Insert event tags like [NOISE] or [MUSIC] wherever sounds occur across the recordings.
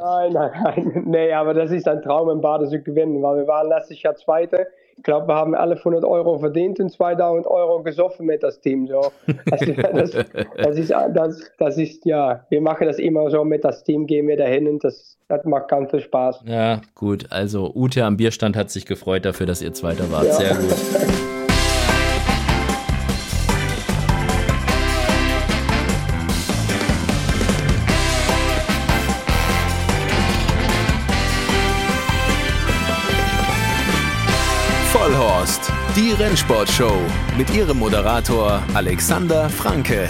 Nein, nein, nein. [LAUGHS] Nee, aber das ist ein Traum im Bade zu gewinnen, weil wir waren letztes Jahr Zweite. Ich glaube, wir haben alle 100 Euro verdient und 2000 Euro gesoffen mit das Team. So. Das, [LAUGHS] das, das, ist, das, das ist, ja, wir machen das immer so mit das Team, gehen wir dahin und das, das macht ganz viel Spaß. Ja, gut. Also Ute am Bierstand hat sich gefreut dafür, dass ihr Zweiter wart. Ja. Sehr gut. [LAUGHS] Die Rennsportshow mit ihrem Moderator Alexander Franke.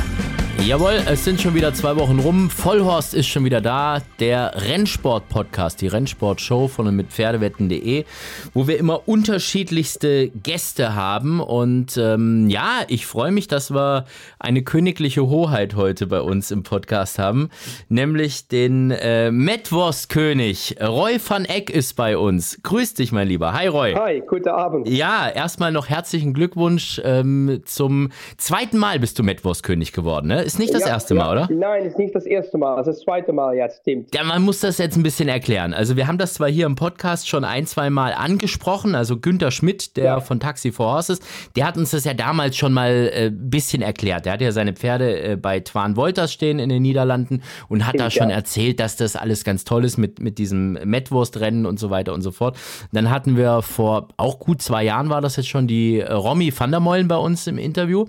Jawohl, es sind schon wieder zwei Wochen rum. Vollhorst ist schon wieder da. Der Rennsport-Podcast, die Rennsport-Show von und mit Pferdewetten.de, wo wir immer unterschiedlichste Gäste haben. Und ähm, ja, ich freue mich, dass wir eine königliche Hoheit heute bei uns im Podcast haben, nämlich den äh, Metwurst-König. Roy van Eck ist bei uns. Grüß dich, mein Lieber. Hi, Roy. Hi, guten Abend. Ja, erstmal noch herzlichen Glückwunsch. Ähm, zum zweiten Mal bist du Metwurst-König geworden, ne? Ist nicht das ja, erste Mal, oder? Nein, ist nicht das erste Mal. Das ist das zweite Mal jetzt, stimmt. Ja, man muss das jetzt ein bisschen erklären. Also, wir haben das zwar hier im Podcast schon ein, zwei Mal angesprochen. Also, Günther Schmidt, der ja. von Taxi for Horses, der hat uns das ja damals schon mal ein äh, bisschen erklärt. Der hat ja seine Pferde äh, bei Twan Wolters stehen in den Niederlanden und hat stimmt, da schon ja. erzählt, dass das alles ganz toll ist mit, mit diesem Metwurstrennen und so weiter und so fort. Dann hatten wir vor auch gut zwei Jahren war das jetzt schon die äh, Romy van der Meulen bei uns im Interview.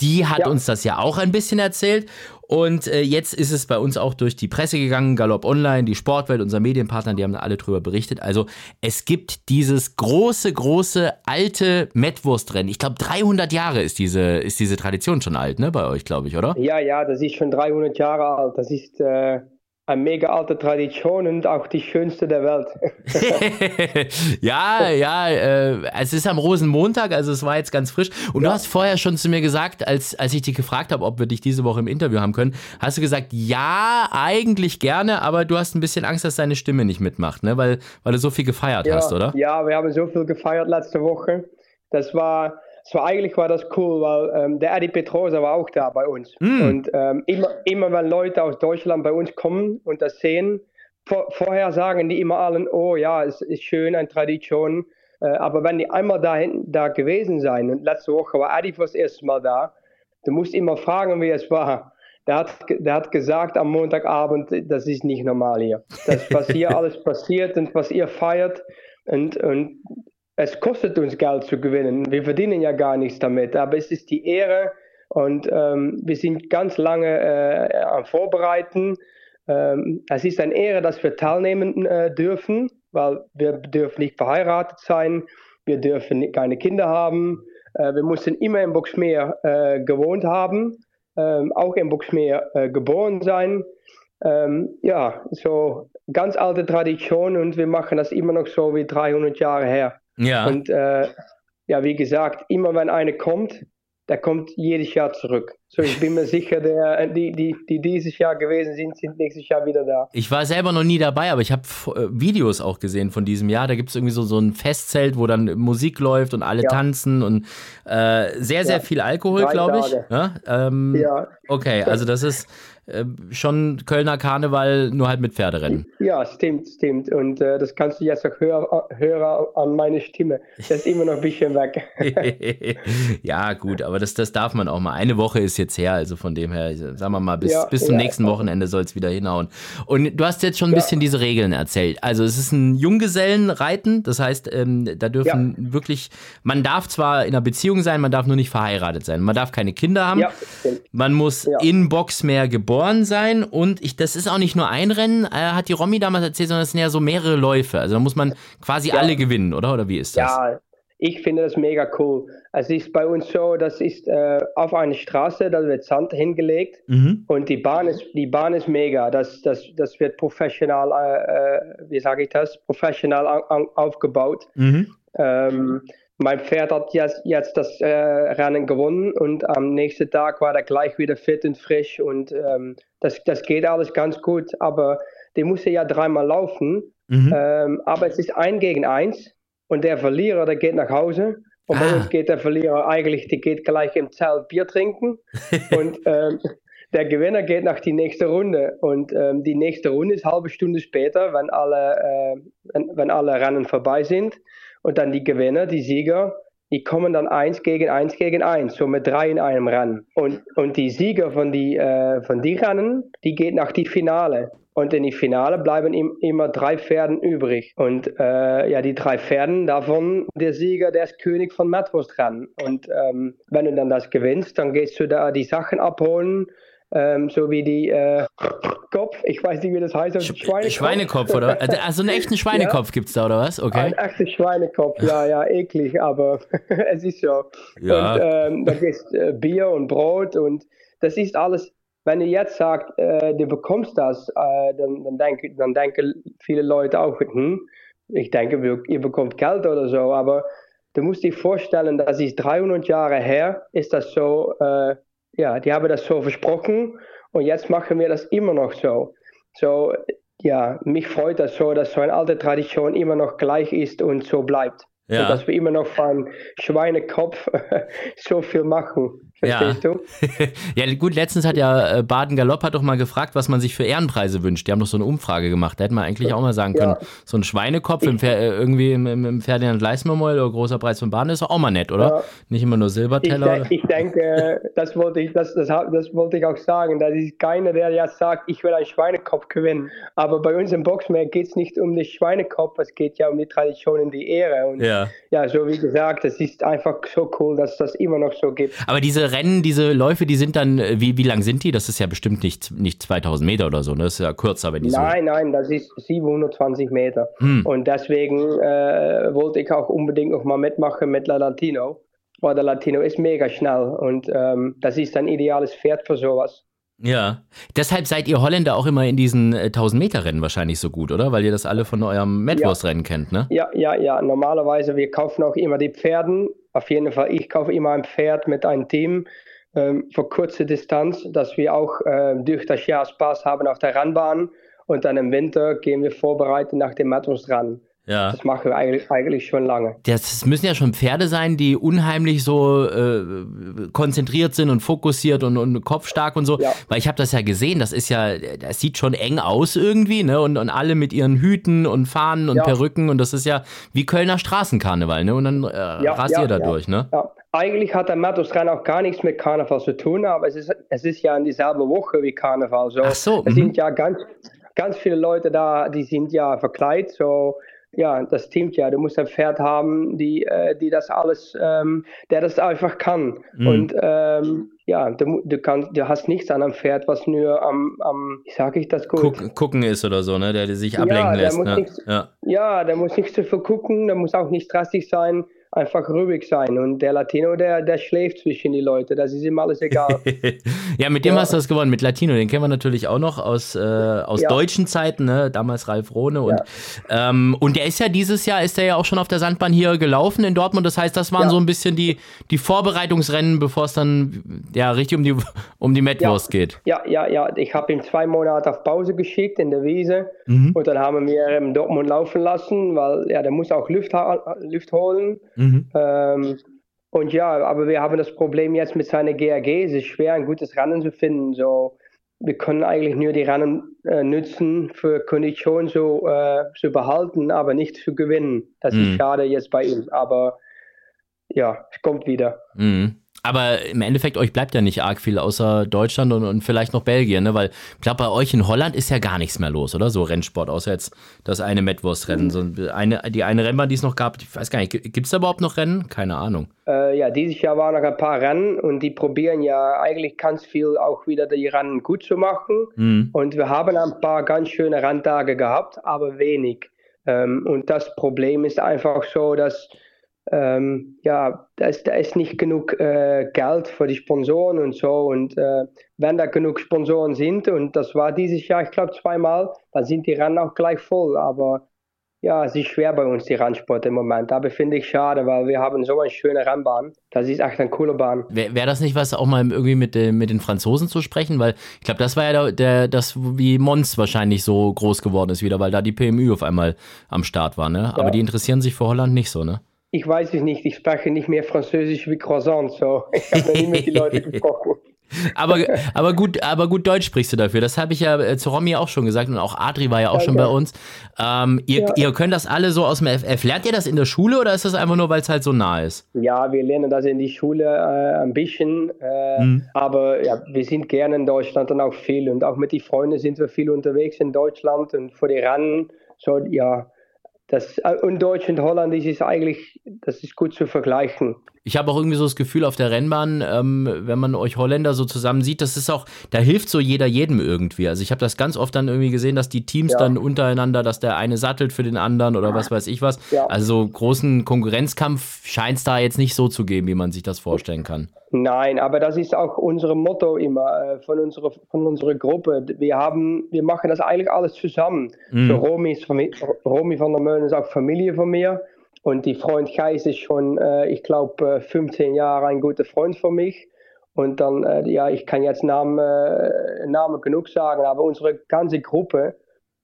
Die hat ja. uns das ja auch ein bisschen erzählt. Und äh, jetzt ist es bei uns auch durch die Presse gegangen, Galopp Online, die Sportwelt, unser Medienpartner, die haben da alle drüber berichtet. Also es gibt dieses große, große, alte Mettwurstrennen. Ich glaube, 300 Jahre ist diese, ist diese Tradition schon alt, ne, bei euch, glaube ich, oder? Ja, ja, das ist schon 300 Jahre alt. Das ist... Äh eine mega alte Tradition und auch die schönste der Welt. [LAUGHS] ja, ja, äh, es ist am Rosenmontag, also es war jetzt ganz frisch. Und ja. du hast vorher schon zu mir gesagt, als, als ich dich gefragt habe, ob wir dich diese Woche im Interview haben können, hast du gesagt, ja, eigentlich gerne, aber du hast ein bisschen Angst, dass deine Stimme nicht mitmacht, ne? weil, weil du so viel gefeiert ja, hast, oder? Ja, wir haben so viel gefeiert letzte Woche. Das war so eigentlich war das cool, weil ähm, der Eddie Petrosa war auch da bei uns. Mm. Und ähm, immer, immer wenn Leute aus Deutschland bei uns kommen und das sehen, vor, vorher sagen die immer allen, oh ja, es ist schön, eine Tradition. Äh, aber wenn die einmal da, da gewesen sein und letzte Woche war Eddie fürs erste Mal da, du musst immer fragen, wie es war. Der hat, der hat gesagt am Montagabend, das ist nicht normal hier. Das, was hier [LAUGHS] alles passiert und was ihr feiert. Und, und es kostet uns Geld zu gewinnen. Wir verdienen ja gar nichts damit, aber es ist die Ehre und ähm, wir sind ganz lange äh, am Vorbereiten. Ähm, es ist eine Ehre, dass wir teilnehmen äh, dürfen, weil wir dürfen nicht verheiratet sein, wir dürfen keine Kinder haben. Äh, wir mussten immer in Boxmeer äh, gewohnt haben, ähm, auch in Boxmeer äh, geboren sein. Ähm, ja, so ganz alte Tradition und wir machen das immer noch so wie 300 Jahre her. Ja. Und äh, ja, wie gesagt, immer wenn eine kommt, der kommt jedes Jahr zurück. So, ich bin mir sicher, der, die, die, die dieses Jahr gewesen sind, sind nächstes Jahr wieder da. Ich war selber noch nie dabei, aber ich habe äh, Videos auch gesehen von diesem Jahr. Da gibt es irgendwie so, so ein Festzelt, wo dann Musik läuft und alle ja. tanzen und äh, sehr, sehr ja. viel Alkohol, glaube ich. Ja? Ähm, ja. Okay, also das ist äh, schon Kölner Karneval, nur halt mit Pferderennen. Ja, stimmt, stimmt. Und äh, das kannst du jetzt auch hören, hören an meine Stimme. Das ist immer noch ein bisschen weg. [LAUGHS] ja, gut, aber das, das darf man auch mal. Eine Woche ist jetzt her, also von dem her, sagen wir mal, bis, ja, bis zum ja, nächsten Wochenende soll es wieder hinhauen. Und du hast jetzt schon ein bisschen diese Regeln erzählt. Also es ist ein Junggesellenreiten, das heißt, ähm, da dürfen wirklich, man darf zwar in einer Beziehung sein, man darf nur nicht verheiratet sein. Man darf keine Kinder haben. Man muss in Boxmeer geboren geboren sein und ich, das ist auch nicht nur ein Rennen, äh, hat die Romy damals erzählt, sondern es sind ja so mehrere Läufe. Also da muss man quasi ja. alle gewinnen, oder? Oder wie ist das? Ja, ich finde das mega cool. Es ist bei uns so, das ist äh, auf einer Straße, da wird Sand hingelegt mhm. und die Bahn ist, die Bahn ist mega. Das, das, das wird professional, äh, äh wie sage ich das, professional aufgebaut. Mhm. Ähm, mein Pferd hat jetzt, jetzt das äh, Rennen gewonnen und am nächsten Tag war er gleich wieder fit und frisch und ähm, das, das geht alles ganz gut, aber der musste ja dreimal laufen, mhm. ähm, aber es ist ein gegen eins und der Verlierer, der geht nach Hause. Und ah. bei uns geht der Verlierer eigentlich, der geht gleich im Zelt Bier trinken. [LAUGHS] Und ähm, der Gewinner geht nach die nächste Runde. Und ähm, die nächste Runde ist eine halbe Stunde später, wenn alle, äh, wenn, wenn alle Rennen vorbei sind und dann die Gewinner, die Sieger, die kommen dann eins gegen eins gegen eins, so mit drei in einem Rennen. Und, und die Sieger von die, äh, von die Rennen, die geht nach die Finale. Und in die Finale bleiben im, immer drei Pferden übrig. Und äh, ja, die drei Pferden, davon der Sieger, der ist König von Matwurst Rennen. Und ähm, wenn du dann das gewinnst, dann gehst du da die Sachen abholen ähm, so wie die äh, Kopf, ich weiß nicht, wie das heißt. Also Schweinekopf. Schweinekopf, oder? Also, [LAUGHS] also einen echten Schweinekopf ja? gibt es da, oder was? Okay. Ein echter Schweinekopf, ja, ja, eklig, aber [LAUGHS] es ist so. Ja. Und ähm, da ist äh, Bier und Brot und das ist alles. Wenn du jetzt sagst, äh, du bekommst das, äh, dann, dann, denke, dann denken viele Leute auch, hm, ich denke, ihr bekommt Geld oder so, aber du musst dir vorstellen, das ist 300 Jahre her, ist das so, äh, ja, die haben das so versprochen und jetzt machen wir das immer noch so. So, ja, mich freut das so, dass so eine alte Tradition immer noch gleich ist und so bleibt. Ja. Und dass wir immer noch von Schweinekopf [LAUGHS] so viel machen. Verstehst ja. du? [LAUGHS] ja, gut, letztens hat ja äh, Baden Galopp hat doch mal gefragt, was man sich für Ehrenpreise wünscht. Die haben doch so eine Umfrage gemacht. Da hätte man eigentlich auch mal sagen können, ja. so ein Schweinekopf im äh, irgendwie im, im Ferdinand Leismermoll oder großer Preis von Baden ist auch mal nett, oder? Ja. Nicht immer nur Silberteller. Ich, ich denke, das wollte ich, das, das, das wollte ich auch sagen. Da ist keiner, der jetzt sagt, ich will einen Schweinekopf gewinnen. Aber bei uns im Boxmarkt geht es nicht um den Schweinekopf, es geht ja um die Tradition und die Ehre. Und ja, ja so wie gesagt, es ist einfach so cool, dass das immer noch so gibt. Aber diese Rennen, diese Läufe, die sind dann, äh, wie, wie lang sind die? Das ist ja bestimmt nicht, nicht 2000 Meter oder so, ne? das ist ja kürzer, wenn die Nein, so nein, das ist 720 Meter. Hm. Und deswegen äh, wollte ich auch unbedingt noch mal mitmachen mit La Latino. Weil der Latino ist mega schnell und ähm, das ist ein ideales Pferd für sowas. Ja, deshalb seid ihr Holländer auch immer in diesen 1000-Meter-Rennen äh, wahrscheinlich so gut, oder? Weil ihr das alle von eurem Medwurst-Rennen ja. kennt, ne? Ja, ja, ja. Normalerweise, wir kaufen auch immer die Pferden. Auf jeden Fall, ich kaufe immer ein Pferd mit einem Team ähm, für kurze Distanz, dass wir auch äh, durch das Jahr Spaß haben auf der Rennbahn und dann im Winter gehen wir vorbereitet nach dem Matros ran. Ja. Das machen wir eigentlich, eigentlich schon lange. Das müssen ja schon Pferde sein, die unheimlich so äh, konzentriert sind und fokussiert und, und kopfstark und so. Ja. Weil ich habe das ja gesehen, das ist ja, das sieht schon eng aus irgendwie, ne? Und, und alle mit ihren Hüten und Fahnen und ja. Perücken und das ist ja wie Kölner Straßenkarneval, ne? Und dann äh, ja, rast ihr da durch, ne? Ja. Eigentlich hat der Mattos-Rennen auch gar nichts mit Karneval zu tun, aber es ist, es ist ja in dieselbe Woche wie Karneval. So, Ach so. Es mhm. sind ja ganz, ganz viele Leute da, die sind ja verkleidet, so ja, das stimmt ja. Du musst ein Pferd haben, die, äh, die das alles, ähm, der das einfach kann. Mhm. Und ähm, ja, du, du, kannst, du hast nichts an einem Pferd, was nur am, am wie sage ich das gut? Guck, gucken ist oder so, ne? Der, der sich ablenken ja, lässt. Ne? Nicht, ja. ja, der muss nicht zu viel gucken, der muss auch nicht drastisch sein einfach ruhig sein. Und der Latino, der, der schläft zwischen die Leute. Das ist ihm alles egal. [LAUGHS] ja, mit dem ja. hast du das gewonnen. Mit Latino, den kennen wir natürlich auch noch aus, äh, aus ja. deutschen Zeiten, ne? damals Ralf Rohne. Und, ja. ähm, und der ist ja dieses Jahr, ist der ja auch schon auf der Sandbahn hier gelaufen in Dortmund. Das heißt, das waren so ein bisschen die, die Vorbereitungsrennen, bevor es dann ja richtig um die, um die Metwurst geht. Ja, ja, ja. Ich habe ihm zwei Monate auf Pause geschickt in der Wiese. Mhm. Und dann haben wir in Dortmund laufen lassen, weil ja, der muss auch Luft, Luft holen. Mhm. Mhm. Ähm, und ja, aber wir haben das Problem jetzt mit seiner GAG. Es ist schwer, ein gutes Rennen zu finden. So, wir können eigentlich nur die Rennen äh, nutzen, für Kondition so äh, zu behalten, aber nicht zu gewinnen. Das mhm. ist schade jetzt bei ihm. Aber ja, es kommt wieder. Mhm. Aber im Endeffekt, euch bleibt ja nicht arg viel außer Deutschland und, und vielleicht noch Belgien, ne? Weil ich glaube, bei euch in Holland ist ja gar nichts mehr los, oder? So Rennsport, außer jetzt das eine Metwurst-Rennen. So eine, die eine Rennbahn, die es noch gab, ich weiß gar nicht, gibt es da überhaupt noch Rennen? Keine Ahnung. Äh, ja, dieses Jahr waren noch ein paar Rennen und die probieren ja eigentlich ganz viel auch wieder die Rennen gut zu machen. Mhm. Und wir haben ein paar ganz schöne Renntage gehabt, aber wenig. Ähm, und das Problem ist einfach so, dass ähm, ja, da ist, da ist nicht genug äh, Geld für die Sponsoren und so. Und äh, wenn da genug Sponsoren sind, und das war dieses Jahr, ich glaube, zweimal, dann sind die Rennen auch gleich voll. Aber ja, es ist schwer bei uns, die Rennsport im Moment. Aber finde ich schade, weil wir haben so eine schöne Rennbahn. Das ist echt eine coole Bahn. Wäre wär das nicht was, auch mal irgendwie mit, äh, mit den Franzosen zu sprechen? Weil ich glaube, das war ja der, der, das, wie Mons wahrscheinlich so groß geworden ist wieder, weil da die PMU auf einmal am Start war. Ne? Aber ja. die interessieren sich für Holland nicht so, ne? Ich weiß es nicht, ich spreche nicht mehr Französisch wie Croissant, so ich habe nie mit den Leuten [LAUGHS] gesprochen. aber, aber, gut, aber gut Deutsch sprichst du dafür. Das habe ich ja äh, zu Romy auch schon gesagt und auch Adri war ja auch Danke. schon bei uns. Ähm, ihr, ja. ihr könnt das alle so aus dem FF. Lernt ihr das in der Schule oder ist das einfach nur, weil es halt so nah ist? Ja, wir lernen das in die Schule äh, ein bisschen. Äh, mhm. Aber ja, wir sind gerne in Deutschland und auch viel. Und auch mit den Freunden sind wir viel unterwegs in Deutschland und vor die Rennen. So, ja, das, äh, und Deutsch und Holländisch ist eigentlich, das ist gut zu vergleichen. Ich habe auch irgendwie so das Gefühl auf der Rennbahn, ähm, wenn man euch Holländer so zusammen sieht, das ist auch, da hilft so jeder jedem irgendwie. Also ich habe das ganz oft dann irgendwie gesehen, dass die Teams ja. dann untereinander, dass der eine sattelt für den anderen oder was weiß ich was. Ja. Also großen Konkurrenzkampf scheint es da jetzt nicht so zu geben, wie man sich das vorstellen kann. Nein, aber das ist auch unser Motto immer äh, von, unserer, von unserer Gruppe. Wir, haben, wir machen das eigentlich alles zusammen. Mhm. So Romy, ist, Romy van der Meulen ist auch Familie von mir. Und die Freund Geis ist schon, äh, ich glaube, 15 Jahre ein guter Freund von mich. Und dann, äh, ja, ich kann jetzt Namen, äh, Namen genug sagen, aber unsere ganze Gruppe,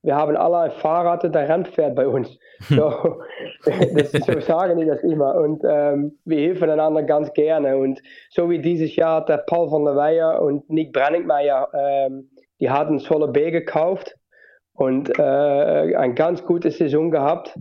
wir haben alle ein Fahrrad, der Rennpferd bei uns. So, [LAUGHS] das, so sagen die das immer. Und ähm, wir helfen einander ganz gerne. Und so wie dieses Jahr der Paul van der Weijer und Nick Brenningmeier, ähm, die hatten Solar B gekauft und äh, eine ganz gute Saison gehabt.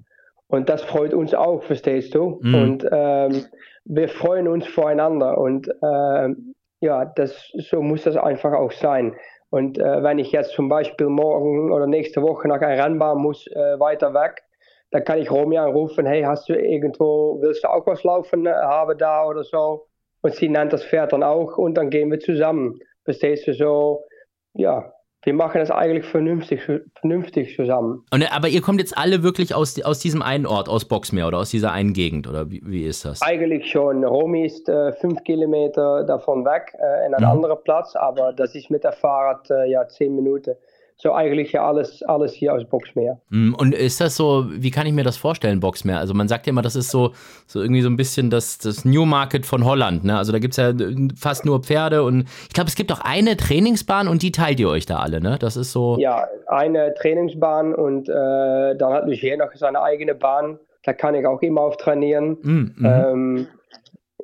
Und das freut uns auch, verstehst du? Mhm. Und ähm, wir freuen uns voreinander. Und ähm, ja, das, so muss das einfach auch sein. Und äh, wenn ich jetzt zum Beispiel morgen oder nächste Woche nach einer Rennbahn muss, äh, weiter weg, dann kann ich Romy anrufen, hey, hast du irgendwo, willst du auch was laufen äh, haben da oder so? Und sie nennt das Pferd dann auch und dann gehen wir zusammen. Verstehst du so? Ja, wir machen das eigentlich vernünftig, vernünftig zusammen. Und, aber ihr kommt jetzt alle wirklich aus, aus diesem einen Ort, aus Boxmeer oder aus dieser einen Gegend, oder wie, wie ist das? Eigentlich schon. Romy ist äh, fünf Kilometer davon weg, äh, in einem mhm. anderen Platz, aber das ist mit der Fahrrad äh, ja zehn Minuten so eigentlich ja alles, alles hier aus Boxmeer. Mm, und ist das so, wie kann ich mir das vorstellen, Boxmeer? Also man sagt ja immer, das ist so, so irgendwie so ein bisschen das, das Newmarket von Holland. Ne? Also da gibt es ja fast nur Pferde und ich glaube, es gibt auch eine Trainingsbahn und die teilt ihr euch da alle, ne? Das ist so. Ja, eine Trainingsbahn und äh, dann hat Lucier noch seine eigene Bahn. Da kann ich auch immer auf trainieren. Mm, mhm. ähm,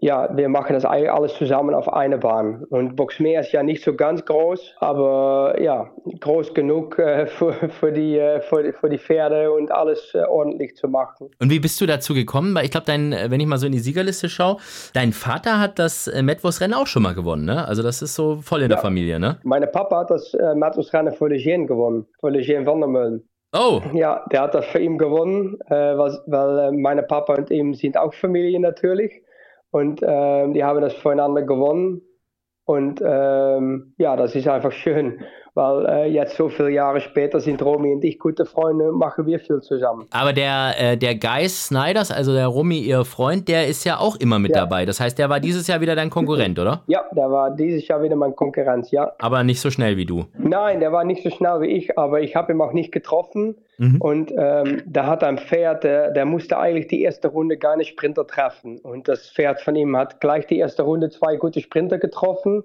ja, wir machen das alles zusammen auf eine Bahn. Und Boxmeer ist ja nicht so ganz groß, aber ja, groß genug äh, [LAUGHS] für, für, die, äh, für, für, die Pferde und alles äh, ordentlich zu machen. Und wie bist du dazu gekommen? Weil ich glaube, wenn ich mal so in die Siegerliste schaue, dein Vater hat das äh, Metwurst-Rennen auch schon mal gewonnen, ne? Also das ist so voll in ja. der Familie, ne? Meine Papa hat das äh, Metwurst-Rennen für Lejeune gewonnen, für Lejeune van der Meulen. Oh. Ja, der hat das für ihn gewonnen, äh, was, weil äh, meine Papa und ihm sind auch Familie natürlich. Und ähm, die haben das voneinander gewonnen. Und ähm, ja, das ist einfach schön, weil äh, jetzt so viele Jahre später sind Romy und ich gute Freunde, machen wir viel zusammen. Aber der, äh, der Geist Snyders, also der Romy, ihr Freund, der ist ja auch immer mit ja. dabei. Das heißt, der war dieses Jahr wieder dein Konkurrent, oder? Ja, der war dieses Jahr wieder mein Konkurrent, ja. Aber nicht so schnell wie du? Nein, der war nicht so schnell wie ich, aber ich habe ihn auch nicht getroffen. Mhm. Und ähm, da hat ein Pferd, der, der, musste eigentlich die erste Runde gar nicht Sprinter treffen. Und das Pferd von ihm hat gleich die erste Runde zwei gute Sprinter getroffen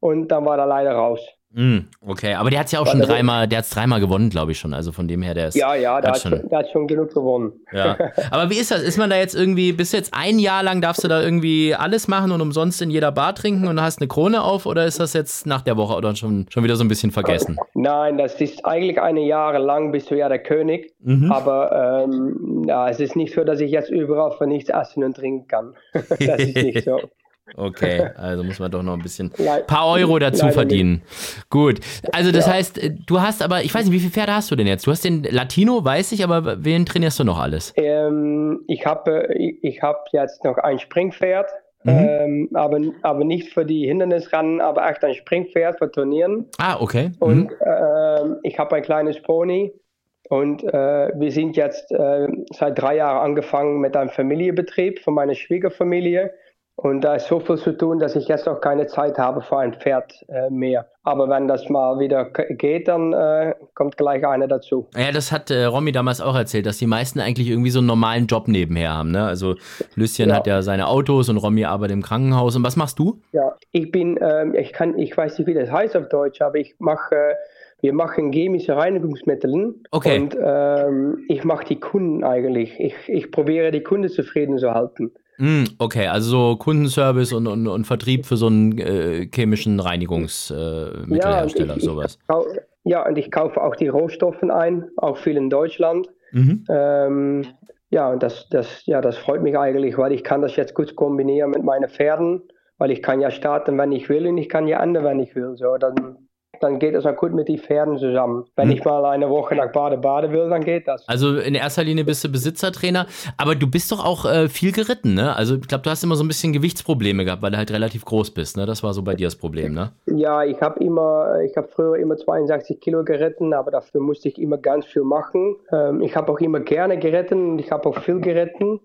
und dann war er leider raus. Mm, okay, aber der hat ja auch schon dreimal, der hat es dreimal gewonnen, glaube ich schon. Also von dem her, der ist. Ja, ja, der hat, schon, der hat schon genug gewonnen. Ja. Aber wie ist das? Ist man da jetzt irgendwie, bis jetzt ein Jahr lang darfst du da irgendwie alles machen und umsonst in jeder Bar trinken und hast eine Krone auf oder ist das jetzt nach der Woche oder schon, schon wieder so ein bisschen vergessen? Nein, das ist eigentlich eine Jahre lang bist du ja der König. Mhm. Aber ähm, ja, es ist nicht so, dass ich jetzt überall für nichts essen und trinken kann. [LAUGHS] das ist nicht so. [LAUGHS] Okay, also muss man doch noch ein bisschen [LAUGHS] ein paar Euro dazu Leider verdienen. Nicht. Gut. Also das ja. heißt, du hast aber, ich weiß nicht, wie viele Pferde hast du denn jetzt? Du hast den Latino, weiß ich, aber wen trainierst du noch alles? Ähm, ich habe ich, ich hab jetzt noch ein Springpferd, mhm. ähm, aber, aber nicht für die Hindernisrennen, aber echt ein Springpferd für Turnieren. Ah, okay. Mhm. Und ähm, ich habe ein kleines Pony. Und äh, wir sind jetzt äh, seit drei Jahren angefangen mit einem Familienbetrieb von meiner Schwiegerfamilie. Und da ist so viel zu tun, dass ich jetzt auch keine Zeit habe für ein Pferd äh, mehr. Aber wenn das mal wieder geht, dann äh, kommt gleich einer dazu. Ja, das hat äh, Romy damals auch erzählt, dass die meisten eigentlich irgendwie so einen normalen Job nebenher haben. Ne? Also Lüsschen ja. hat ja seine Autos und Romy arbeitet im Krankenhaus. Und was machst du? Ja, ich bin, ähm, ich kann, ich weiß nicht, wie das heißt auf Deutsch, aber ich mache wir machen chemische Reinigungsmittel okay. und ähm, ich mache die Kunden eigentlich. Ich, ich probiere die Kunden zufrieden zu halten. Mm, okay, also so Kundenservice und, und, und Vertrieb für so einen äh, chemischen Reinigungsmittelhersteller, ja, sowas. Ich, ja, und ich kaufe auch die Rohstoffe ein, auch viel in Deutschland. Mhm. Ähm, ja, und das, das, ja, das freut mich eigentlich, weil ich kann das jetzt gut kombinieren mit meinen Pferden, weil ich kann ja starten, wenn ich will und ich kann ja enden, wenn ich will. So, dann dann geht es auch gut mit den Pferden zusammen. Wenn hm. ich mal eine Woche nach Bade-Bade will, dann geht das. Also in erster Linie bist du Besitzertrainer, aber du bist doch auch äh, viel geritten, ne? Also ich glaube, du hast immer so ein bisschen Gewichtsprobleme gehabt, weil du halt relativ groß bist, ne? Das war so bei dir das Problem, ne? Ja, ich habe immer, ich habe früher immer 62 Kilo geritten, aber dafür musste ich immer ganz viel machen. Ähm, ich habe auch immer gerne geritten und ich habe auch viel geritten.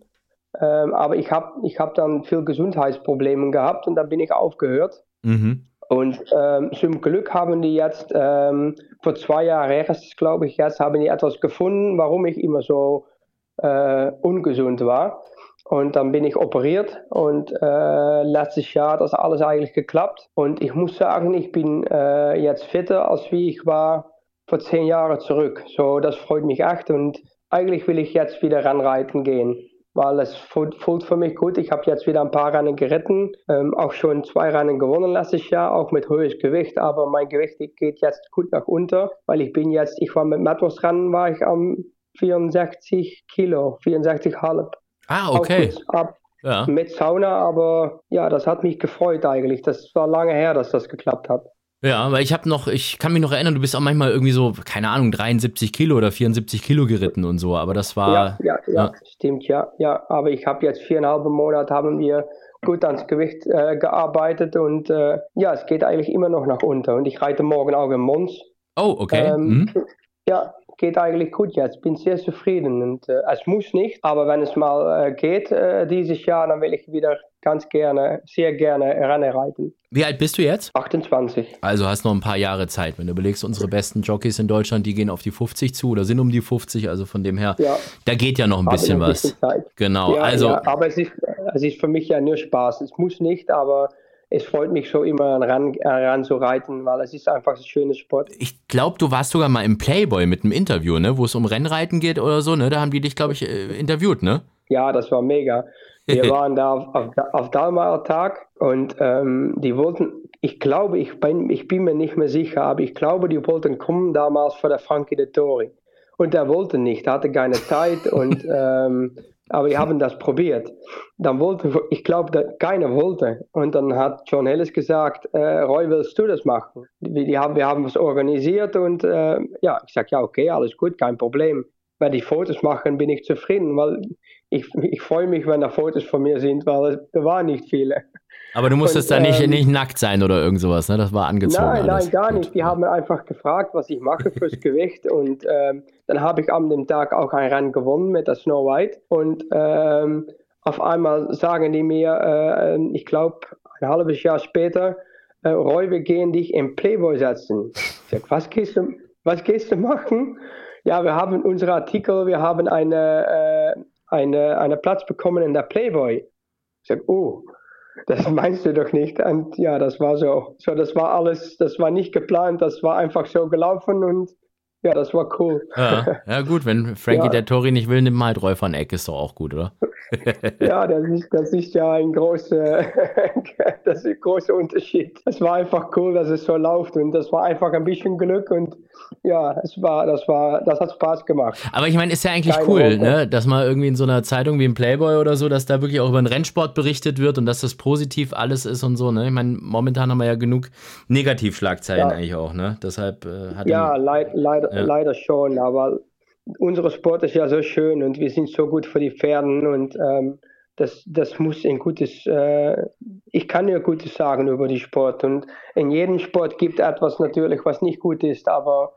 Ähm, aber ich habe ich hab dann viel Gesundheitsprobleme gehabt und dann bin ich aufgehört. Mhm. Und ähm, zum Glück haben die jetzt, ähm, vor zwei Jahren glaube ich jetzt, haben die etwas gefunden, warum ich immer so äh, ungesund war. Und dann bin ich operiert und äh, letztes Jahr hat das alles eigentlich geklappt. Und ich muss sagen, ich bin äh, jetzt fitter, als wie ich war vor zehn Jahren zurück. So, das freut mich echt und eigentlich will ich jetzt wieder ranreiten gehen weil es fühlt für mich gut. Ich habe jetzt wieder ein paar Rennen geritten, ähm, auch schon zwei Rennen gewonnen letztes Jahr, auch mit hohes Gewicht, aber mein Gewicht geht jetzt gut nach unter, weil ich bin jetzt, ich war mit Mattos Rennen, war ich am 64 Kilo, 64,5. Ah, okay. Ab, ja. Mit Sauna, aber ja, das hat mich gefreut eigentlich. Das war lange her, dass das geklappt hat. Ja, weil ich habe noch, ich kann mich noch erinnern, du bist auch manchmal irgendwie so, keine Ahnung, 73 Kilo oder 74 Kilo geritten und so, aber das war. Ja, ja, ja, ja. stimmt, ja, ja. Aber ich habe jetzt viereinhalb Monate haben wir gut ans Gewicht äh, gearbeitet und äh, ja, es geht eigentlich immer noch nach unten. Und ich reite morgen auch in Mons. Oh, okay. Ähm, mhm. Ja, geht eigentlich gut jetzt. Bin sehr zufrieden. Und äh, es muss nicht, aber wenn es mal äh, geht äh, dieses Jahr, dann will ich wieder ganz gerne, sehr gerne Rennen reiten. Wie alt bist du jetzt? 28. Also hast noch ein paar Jahre Zeit. Wenn du überlegst, unsere besten Jockeys in Deutschland, die gehen auf die 50 zu oder sind um die 50. Also von dem her, ja. da geht ja noch ein bisschen ein bisschen was. Zeit. Genau. Ja, also, ja, aber es ist, es ist für mich ja nur Spaß. Es muss nicht, aber es freut mich schon immer ran, ran zu reiten, weil es ist einfach ein schöner Sport. Ich glaube, du warst sogar mal im Playboy mit einem Interview, ne, wo es um Rennreiten geht oder so, ne? Da haben die dich, glaube ich, äh, interviewt, ne? Ja, das war mega. Wir [LAUGHS] waren da auf, auf, auf Dalmaer Tag und ähm, die wollten, ich glaube, ich bin, ich bin mir nicht mehr sicher, aber ich glaube, die wollten kommen damals für der Frankie de Tori. Und er wollte nicht, hatte keine Zeit und [LAUGHS] ähm, aber wir haben das probiert. Dann wollte, ich glaube, keiner wollte. Und dann hat John Ellis gesagt, äh, Roy, willst du das machen? Wir, die haben, wir haben was organisiert und äh, ja, ich sage, ja, okay, alles gut, kein Problem. Wenn die Fotos machen, bin ich zufrieden, weil ich, ich freue mich, wenn da Fotos von mir sind, weil es, da waren nicht viele. Aber du musstest und, da nicht, ähm, nicht nackt sein oder irgend sowas, ne? Das war angezogen. Nein, alles. nein, gar Gut. nicht. Die haben einfach gefragt, was ich mache fürs [LAUGHS] Gewicht. Und ähm, dann habe ich am dem Tag auch ein Rennen gewonnen mit der Snow White. Und ähm, auf einmal sagen die mir, äh, ich glaube, ein halbes Jahr später, äh, Roy, wir gehen dich im Playboy setzen. Ich sage, was gehst du, was gehst du machen? Ja, wir haben unsere Artikel, wir haben eine, äh, eine, eine Platz bekommen in der Playboy. Ich sage, oh, das [LAUGHS] meinst du doch nicht. Und ja, das war so. So, das war alles, das war nicht geplant, das war einfach so gelaufen und ja, das war cool. Ja, ja gut, wenn Frankie ja. der Tori nicht will, nimm mal halt Roy van Eck, ist doch auch gut, oder? [LAUGHS] ja, das ist, das ist ja ein großer, [LAUGHS] das ist ein großer Unterschied. Es war einfach cool, dass es so läuft und das war einfach ein bisschen Glück und ja, es war, das war, das hat Spaß gemacht. Aber ich meine, ist ja eigentlich Keine cool, ne? dass mal irgendwie in so einer Zeitung wie im Playboy oder so, dass da wirklich auch über den Rennsport berichtet wird und dass das positiv alles ist und so. Ne? Ich meine, momentan haben wir ja genug Negativschlagzeilen ja. eigentlich auch, ne? Deshalb äh, hat ja, leid, leider, ja. leider schon, aber unser Sport ist ja so schön und wir sind so gut für die Pferden und ähm, das, das muss ein gutes, äh, ich kann ja Gutes sagen über die Sport und in jedem Sport gibt etwas natürlich, was nicht gut ist, aber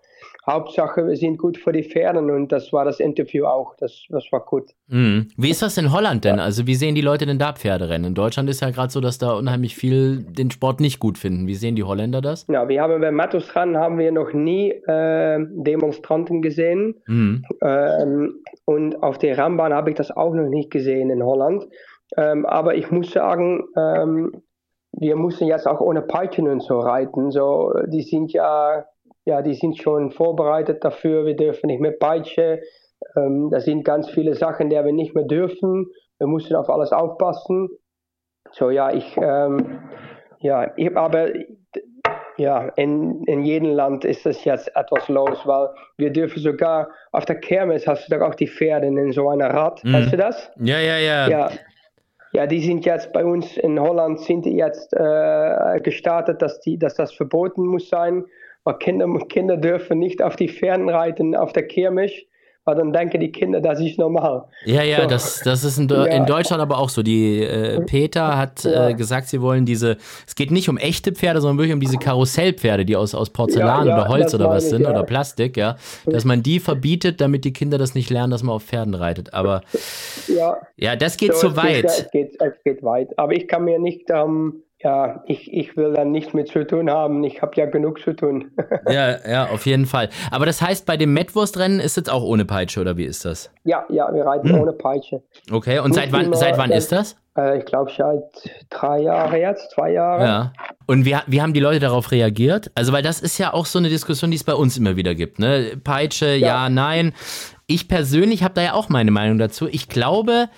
Hauptsache, wir sind gut für die Pferden und das war das Interview auch. Das, das war gut. Mhm. Wie ist das in Holland denn? Also, wie sehen die Leute denn da Pferderennen? In Deutschland ist ja gerade so, dass da unheimlich viel den Sport nicht gut finden. Wie sehen die Holländer das? Ja, wir haben bei Mattusran haben wir noch nie äh, Demonstranten gesehen. Mhm. Ähm, und auf der Rambahn habe ich das auch noch nicht gesehen in Holland. Ähm, aber ich muss sagen, ähm, wir müssen jetzt auch ohne Peitschen und so reiten. So, die sind ja ja, die sind schon vorbereitet dafür. Wir dürfen nicht mehr Peitsche. Ähm, das sind ganz viele Sachen, die wir nicht mehr dürfen. wir mussten auf alles aufpassen. So ja, ich, ähm, ja, ich, aber ja, in, in jedem Land ist das jetzt etwas los, weil wir dürfen sogar auf der Kermes hast du doch auch die Pferde in so einer Rad. Mhm. Weißt du das? Ja, ja, ja. Ja, ja, die sind jetzt bei uns in Holland sind die jetzt äh, gestartet, dass, die, dass das verboten muss sein. Weil Kinder, Kinder dürfen nicht auf die Pferden reiten auf der Kirmes weil dann denken die Kinder, das ist normal. Ja, ja, so. das, das ist in, ja. in, Deutschland aber auch so. Die äh, Peter hat ja. äh, gesagt, sie wollen diese, es geht nicht um echte Pferde, sondern wirklich um diese Karussellpferde, die aus, aus Porzellan ja, oder Holz oder was ich, sind oder Plastik, ja. Dass man die verbietet, damit die Kinder das nicht lernen, dass man auf Pferden reitet. Aber ja, das geht so, zu weit. Geht, es, geht, es geht weit. Aber ich kann mir nicht ähm, ja, ich, ich will dann nichts mit zu tun haben. Ich habe ja genug zu tun. [LAUGHS] ja, ja, auf jeden Fall. Aber das heißt, bei dem Metwurstrennen ist es auch ohne Peitsche oder wie ist das? Ja, ja, wir reiten hm. ohne Peitsche. Okay, und seit wann, seit wann ist das? Äh, ich glaube seit drei Jahren jetzt, zwei Jahre. Ja. Und wie, wie haben die Leute darauf reagiert? Also, weil das ist ja auch so eine Diskussion, die es bei uns immer wieder gibt. Ne? Peitsche, ja, ja nein. Ich persönlich habe da ja auch meine Meinung dazu. Ich glaube,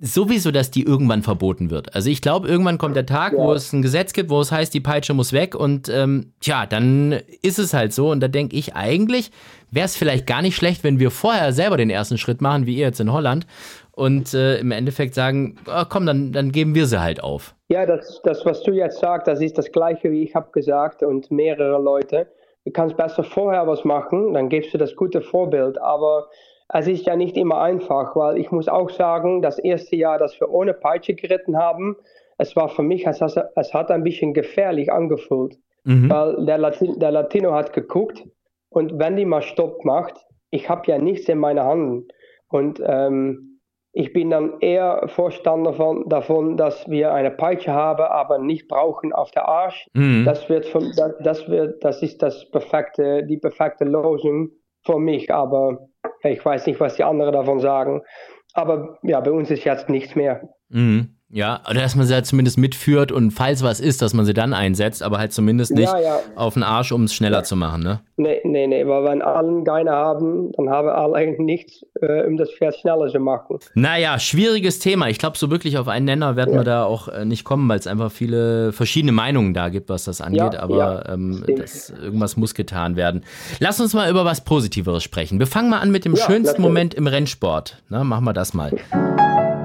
sowieso, dass die irgendwann verboten wird. Also ich glaube, irgendwann kommt der Tag, ja. wo es ein Gesetz gibt, wo es heißt, die Peitsche muss weg und ähm, tja, dann ist es halt so. Und da denke ich eigentlich, wäre es vielleicht gar nicht schlecht, wenn wir vorher selber den ersten Schritt machen, wie ihr jetzt in Holland, und äh, im Endeffekt sagen, oh, komm, dann, dann geben wir sie halt auf. Ja, das, das, was du jetzt sagst, das ist das Gleiche, wie ich habe gesagt und mehrere Leute. Du kannst besser vorher was machen, dann gibst du das gute Vorbild, aber es ist ja nicht immer einfach, weil ich muss auch sagen, das erste Jahr, das wir ohne Peitsche geritten haben, es war für mich, es, es hat ein bisschen gefährlich angefühlt. Mhm. Weil der, Latin, der Latino hat geguckt und wenn die mal Stopp macht, ich habe ja nichts in meiner Hand. Und ähm, ich bin dann eher Vorstand davon, davon, dass wir eine Peitsche haben, aber nicht brauchen auf der Arsch. Mhm. Das, wird von, das, das, wird, das ist das perfekte, die perfekte Lösung für mich. Aber ich weiß nicht, was die anderen davon sagen. Aber ja, bei uns ist jetzt nichts mehr. Mhm. Ja, oder dass man sie halt zumindest mitführt und falls was ist, dass man sie dann einsetzt, aber halt zumindest nicht ja, ja. auf den Arsch, um es schneller ja. zu machen, ne? Nee, nee, nee, weil wenn alle keine haben, dann haben alle eigentlich nichts, äh, um das Pferd schneller zu machen. Naja, schwieriges Thema. Ich glaube, so wirklich auf einen Nenner werden wir da auch äh, nicht kommen, weil es einfach viele verschiedene Meinungen da gibt, was das angeht, aber ähm, das, irgendwas muss getan werden. Lass uns mal über was Positiveres sprechen. Wir fangen mal an mit dem schönsten natürlich. Moment im Rennsport. Na, machen wir das mal.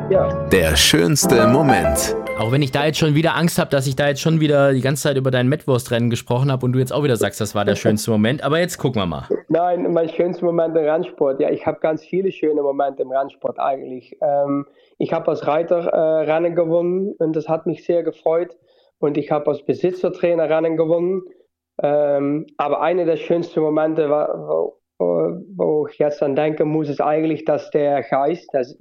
Ja. Der schönste Moment. Auch wenn ich da jetzt schon wieder Angst habe, dass ich da jetzt schon wieder die ganze Zeit über dein Mettwurstrennen gesprochen habe und du jetzt auch wieder sagst, das war der [LAUGHS] schönste Moment. Aber jetzt gucken wir mal. Nein, mein schönster Moment im Rennsport. Ja, ich habe ganz viele schöne Momente im Rennsport eigentlich. Ähm, ich habe als Reiter äh, Rennen gewonnen und das hat mich sehr gefreut. Und ich habe als Besitzertrainer Rennen gewonnen. Ähm, aber einer der schönsten Momente war, wo, wo ich jetzt an denken muss, ist eigentlich, dass der Geist, das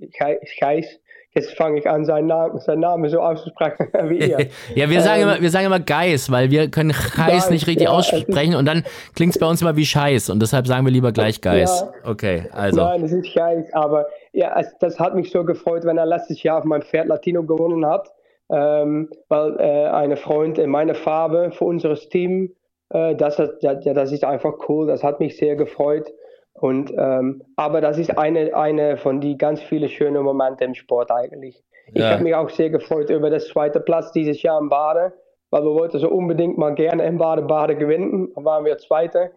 Geist Jetzt fange ich an, seinen Namen, seinen Namen so auszusprechen [LAUGHS] wie ihr. [LAUGHS] ja, wir sagen, ähm, immer, wir sagen immer Geis, weil wir können Geis nicht richtig ja, aussprechen und dann klingt es bei uns immer wie Scheiß und deshalb sagen wir lieber gleich Geis. Ja, okay, also. Nein, es ist Scheiß, aber ja, es, das hat mich so gefreut, wenn er letztes Jahr auf meinem Pferd Latino gewonnen hat, ähm, weil äh, eine Freund in meiner Farbe für unser Team, äh, das, ja, das ist einfach cool, das hat mich sehr gefreut. Und, ähm, aber das ist eine, eine von den ganz vielen schönen Momente im Sport eigentlich. Ich ja. habe mich auch sehr gefreut über das zweite Platz dieses Jahr im Bade, weil wir wollten so unbedingt mal gerne im Bade-Bade gewinnen. Da waren wir Zweite.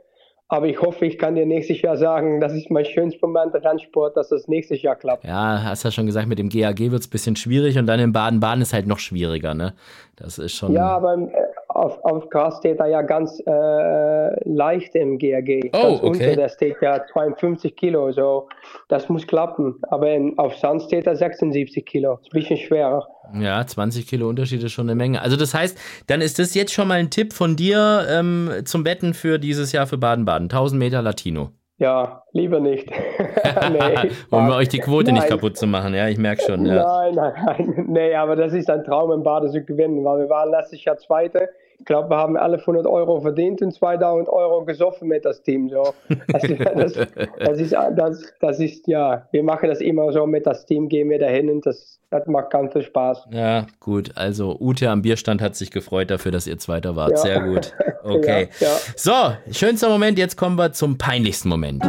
Aber ich hoffe, ich kann dir nächstes Jahr sagen, das ist mein schönster Moment im Rennsport, dass das nächstes Jahr klappt. Ja, hast ja schon gesagt, mit dem GAG wird es ein bisschen schwierig und dann im Baden-Baden ist halt noch schwieriger, ne? Das ist schon. Ja, aber äh, auf, auf Gras steht er ja ganz äh, leicht im GAG. Oh, ganz okay. Unter, der steht ja 52 Kilo, so das muss klappen. Aber in, auf Sand steht er 76 Kilo. Ist ein bisschen schwerer. Ja, 20 Kilo Unterschied ist schon eine Menge. Also das heißt, dann ist das jetzt schon mal ein Tipp von dir ähm, zum Wetten für dieses Jahr für Baden-Baden. 1000 Meter Latino. Ja, lieber nicht. [LAUGHS] [LAUGHS] nee, [LAUGHS] um euch die Quote nein. nicht kaputt zu machen, ja, ich merke schon. Ja. Nein, nein, nein. Nee, aber das ist ein Traum im Bade zu gewinnen, weil wir waren letztes Jahr Zweite ich glaube, wir haben 1100 Euro verdient und 2000 Euro gesoffen mit das Team. So. Das, [LAUGHS] das, das, ist, das, das ist, ja, wir machen das immer so mit das Team, gehen wir dahin und das, das macht ganz viel Spaß. Ja, gut. Also Ute am Bierstand hat sich gefreut dafür, dass ihr Zweiter wart. Ja. Sehr gut. [LAUGHS] Okay. Ja, ja. So, schönster Moment. Jetzt kommen wir zum peinlichsten Moment.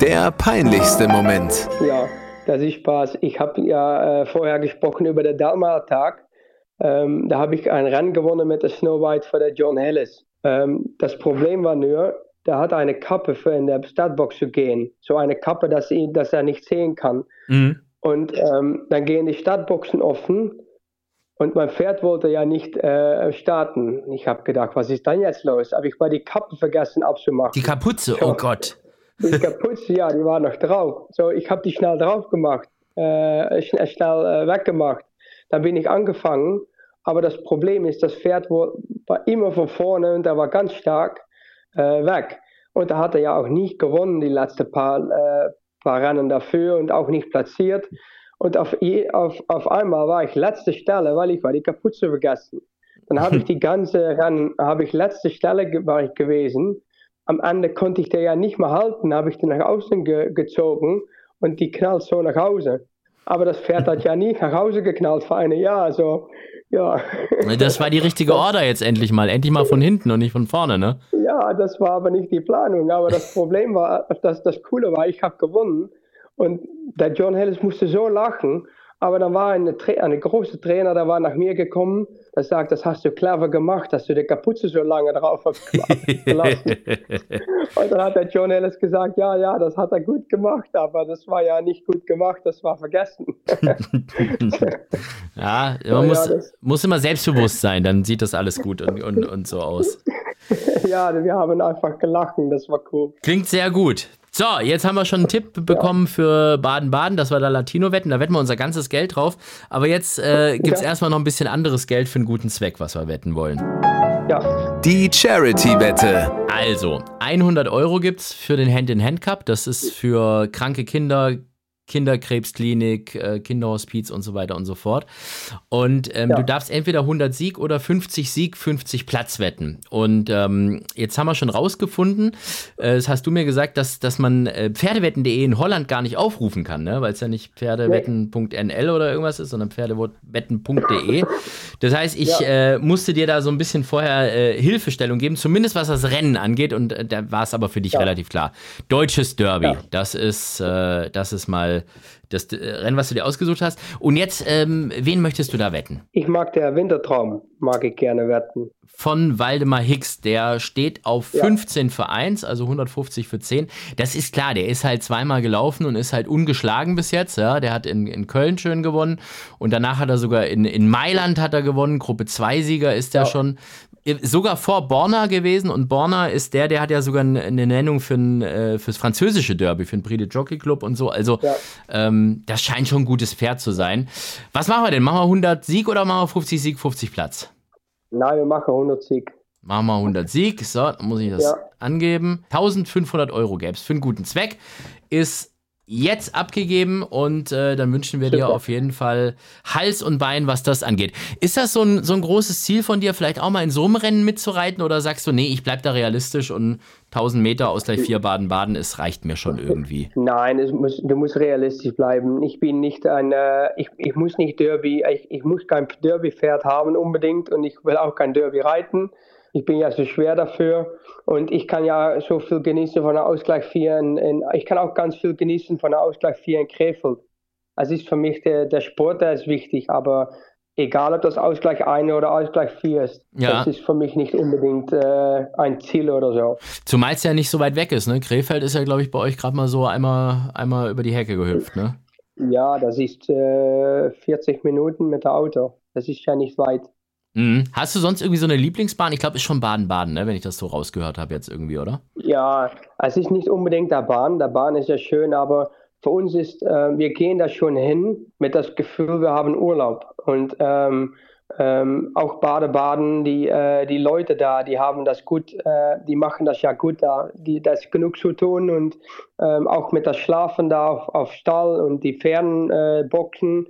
Der peinlichste Moment. Ja. das ist Spaß. Ich habe ja äh, vorher gesprochen über den Dalmar-Tag. Ähm, da habe ich ein Rennen gewonnen mit der Snowbite für der John Ellis. Ähm, das Problem war nur, der hat eine Kappe für in der Startbox zu gehen. So eine Kappe, dass, ihn, dass er nicht sehen kann. Mhm. Und ähm, dann gehen die Startboxen offen und mein Pferd wollte ja nicht äh, starten. Ich habe gedacht, was ist dann jetzt los? Aber ich war die Kappe vergessen abzumachen. Die Kapuze, oh Gott. Die Kapuze, ja, die war noch drauf. So, ich habe die schnell drauf gemacht, äh, schnell, schnell äh, weggemacht. Dann bin ich angefangen. Aber das Problem ist, das Pferd war immer von vorne und er war ganz stark äh, weg. Und da hat er ja auch nicht gewonnen, die letzten paar, äh, paar Rennen dafür und auch nicht platziert. Und auf, auf, auf einmal war ich letzte Stelle, weil ich war die Kapuze vergessen. Dann habe ich [LAUGHS] die ganze Rennen, habe ich letzte Stelle war ich gewesen. Am Ende konnte ich den ja nicht mehr halten, habe ich den nach außen ge gezogen und die knallt so nach Hause. Aber das Pferd hat ja nie nach Hause geknallt für ein Jahr. Also ja. Das war die richtige Order jetzt endlich mal. Endlich mal von hinten und nicht von vorne, ne? Ja, das war aber nicht die Planung. Aber das Problem war, dass das Coole war, ich habe gewonnen. Und der John Ellis musste so lachen. Aber dann war eine, eine große Trainer, der war nach mir gekommen, der sagt, das hast du clever gemacht, dass du die Kapuze so lange drauf hast [LAUGHS] gelassen. und dann hat der John Ellis gesagt, ja, ja, das hat er gut gemacht, aber das war ja nicht gut gemacht, das war vergessen. [LAUGHS] ja, [LAUGHS] man muss, ja, muss immer selbstbewusst sein, dann sieht das alles gut und, und, und so aus. ja, wir haben einfach gelacht, das war cool. Klingt sehr gut. So, jetzt haben wir schon einen Tipp bekommen für Baden-Baden. Das war da Latino-Wetten. Da wetten wir unser ganzes Geld drauf. Aber jetzt äh, gibt es ja. erstmal noch ein bisschen anderes Geld für einen guten Zweck, was wir wetten wollen. Ja. Die Charity-Wette. Also, 100 Euro gibt es für den Hand-in-Hand-Cup. Das ist für kranke Kinder, Kinderkrebsklinik, äh, Kinderhospiz und so weiter und so fort. Und ähm, ja. du darfst entweder 100 Sieg oder 50 Sieg, 50 Platz wetten. Und ähm, jetzt haben wir schon rausgefunden, äh, das hast du mir gesagt, dass, dass man äh, Pferdewetten.de in Holland gar nicht aufrufen kann, ne? weil es ja nicht pferdewetten.nl oder irgendwas ist, sondern pferdewetten.de. Das heißt, ich ja. äh, musste dir da so ein bisschen vorher äh, Hilfestellung geben, zumindest was das Rennen angeht. Und äh, da war es aber für dich ja. relativ klar. Deutsches Derby, das ist, das ist mal das äh, Rennen, was du dir ausgesucht hast. Und jetzt, ähm, wen möchtest du da wetten? Ich mag der Wintertraum, mag ich gerne wetten. Von Waldemar Hicks, der steht auf ja. 15 für 1, also 150 für 10. Das ist klar, der ist halt zweimal gelaufen und ist halt ungeschlagen bis jetzt. Ja? Der hat in, in Köln schön gewonnen und danach hat er sogar in, in Mailand hat er gewonnen. Gruppe 2 Sieger ist er ja. schon sogar vor Borna gewesen und Borna ist der, der hat ja sogar eine Nennung für ein, äh, fürs französische Derby, für den Prix de Jockey Club und so. Also ja. ähm, das scheint schon ein gutes Pferd zu sein. Was machen wir denn? Machen wir 100 Sieg oder machen wir 50 Sieg, 50 Platz? Nein, wir machen 100 Sieg. Machen wir 100 Sieg. So, dann muss ich das ja. angeben. 1500 Euro gäbe es für einen guten Zweck. Ist jetzt abgegeben und äh, dann wünschen wir Super. dir auf jeden Fall Hals und Bein, was das angeht. Ist das so ein, so ein großes Ziel von dir, vielleicht auch mal in so einem Rennen mitzureiten oder sagst du, nee, ich bleib da realistisch und 1000 Meter aus gleich vier Baden-Baden, es reicht mir schon irgendwie? Nein, muss, du musst realistisch bleiben. Ich bin nicht ein, äh, ich, ich muss nicht Derby, ich, ich muss kein Derby-Pferd haben unbedingt und ich will auch kein Derby reiten ich bin ja so schwer dafür und ich kann ja so viel genießen von der Ausgleich 4. In, in, ich kann auch ganz viel genießen von der Ausgleich 4 in Krefeld. Es ist für mich der, der Sport, der ist wichtig, aber egal ob das Ausgleich 1 oder Ausgleich 4 ist, ja. das ist für mich nicht unbedingt äh, ein Ziel oder so. Zumal es ja nicht so weit weg ist, ne? Krefeld ist ja, glaube ich, bei euch gerade mal so einmal, einmal über die Hecke gehüpft, ne? Ja, das ist äh, 40 Minuten mit dem Auto. Das ist ja nicht weit. Mhm. Hast du sonst irgendwie so eine Lieblingsbahn? Ich glaube, ist schon Baden-Baden, ne? wenn ich das so rausgehört habe jetzt irgendwie, oder? Ja, es ist nicht unbedingt der Bahn. Der Bahn ist ja schön, aber für uns ist, äh, wir gehen da schon hin mit das Gefühl, wir haben Urlaub. Und ähm, ähm, auch Baden-Baden, die, äh, die Leute da, die haben das gut, äh, die machen das ja gut da, die, das ist genug zu tun und ähm, auch mit das Schlafen da auf, auf Stall und die Fernboxen,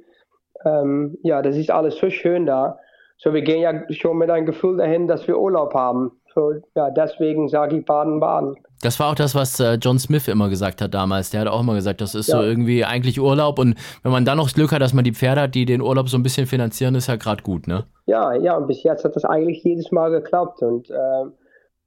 ähm, ja, das ist alles so schön da. So, wir gehen ja schon mit einem Gefühl dahin, dass wir Urlaub haben. So, ja, deswegen sage ich Baden-Baden. Das war auch das, was äh, John Smith immer gesagt hat damals. Der hat auch immer gesagt, das ist ja. so irgendwie eigentlich Urlaub. Und wenn man dann noch das Glück hat, dass man die Pferde hat, die den Urlaub so ein bisschen finanzieren, ist ja gerade gut, ne? Ja, ja, und bis jetzt hat das eigentlich jedes Mal geklappt. Und äh,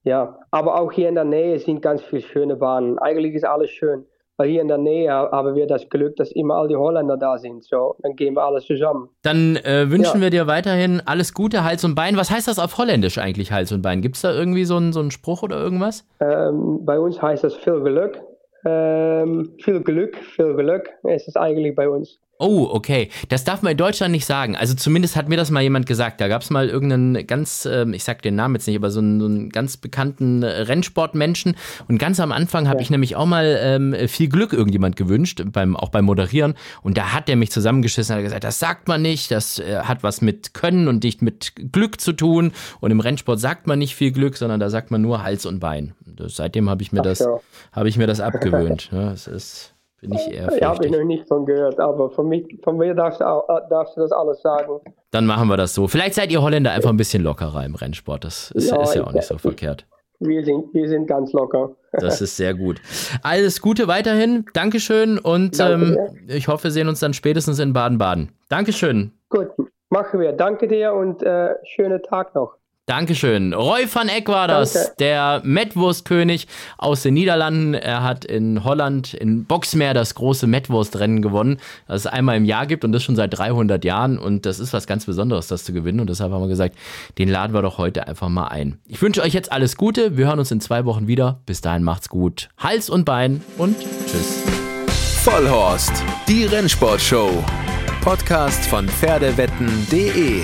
ja, aber auch hier in der Nähe sind ganz viele schöne Bahnen. Eigentlich ist alles schön. Weil hier in der Nähe haben wir das Glück, dass immer all die Holländer da sind. So, dann gehen wir alles zusammen. Dann äh, wünschen ja. wir dir weiterhin alles Gute, Hals und Bein. Was heißt das auf Holländisch eigentlich, Hals und Bein? Gibt es da irgendwie so einen, so einen Spruch oder irgendwas? Ähm, bei uns heißt das viel Glück. Ähm, viel Glück, viel Glück ist es eigentlich bei uns. Oh, okay. Das darf man in Deutschland nicht sagen. Also zumindest hat mir das mal jemand gesagt. Da gab es mal irgendeinen ganz, äh, ich sag den Namen jetzt nicht, aber so einen, so einen ganz bekannten Rennsportmenschen. Und ganz am Anfang habe ja. ich nämlich auch mal ähm, viel Glück irgendjemand gewünscht, beim, auch beim Moderieren. Und da hat der mich zusammengeschissen und hat gesagt, das sagt man nicht, das äh, hat was mit Können und nicht mit Glück zu tun. Und im Rennsport sagt man nicht viel Glück, sondern da sagt man nur Hals und Bein. Das, seitdem habe ich mir Ach, das, ja. habe ich mir das [LAUGHS] abgewöhnt. Ja, es ist bin ich eher Ja, habe ich noch nicht von gehört, aber von, mich, von mir darfst du, auch, äh, darfst du, das alles sagen. Dann machen wir das so. Vielleicht seid ihr Holländer einfach ein bisschen lockerer im Rennsport. Das ist ja, ist ja auch nicht so ich, verkehrt. Wir sind, wir sind ganz locker. Das ist sehr gut. [LAUGHS] Alles Gute weiterhin. Dankeschön und ähm, ich hoffe, wir sehen uns dann spätestens in Baden-Baden. Dankeschön. Gut, machen wir. Danke dir und äh, schönen Tag noch. Dankeschön. Roy van Eck war das, Danke. der Metwurstkönig aus den Niederlanden. Er hat in Holland in Boxmeer das große Metwurstrennen gewonnen, das es einmal im Jahr gibt und das schon seit 300 Jahren. Und das ist was ganz Besonderes, das zu gewinnen. Und deshalb haben wir gesagt, den laden wir doch heute einfach mal ein. Ich wünsche euch jetzt alles Gute. Wir hören uns in zwei Wochen wieder. Bis dahin macht's gut. Hals und Bein und tschüss. Vollhorst, die Rennsportshow. Podcast von Pferdewetten.de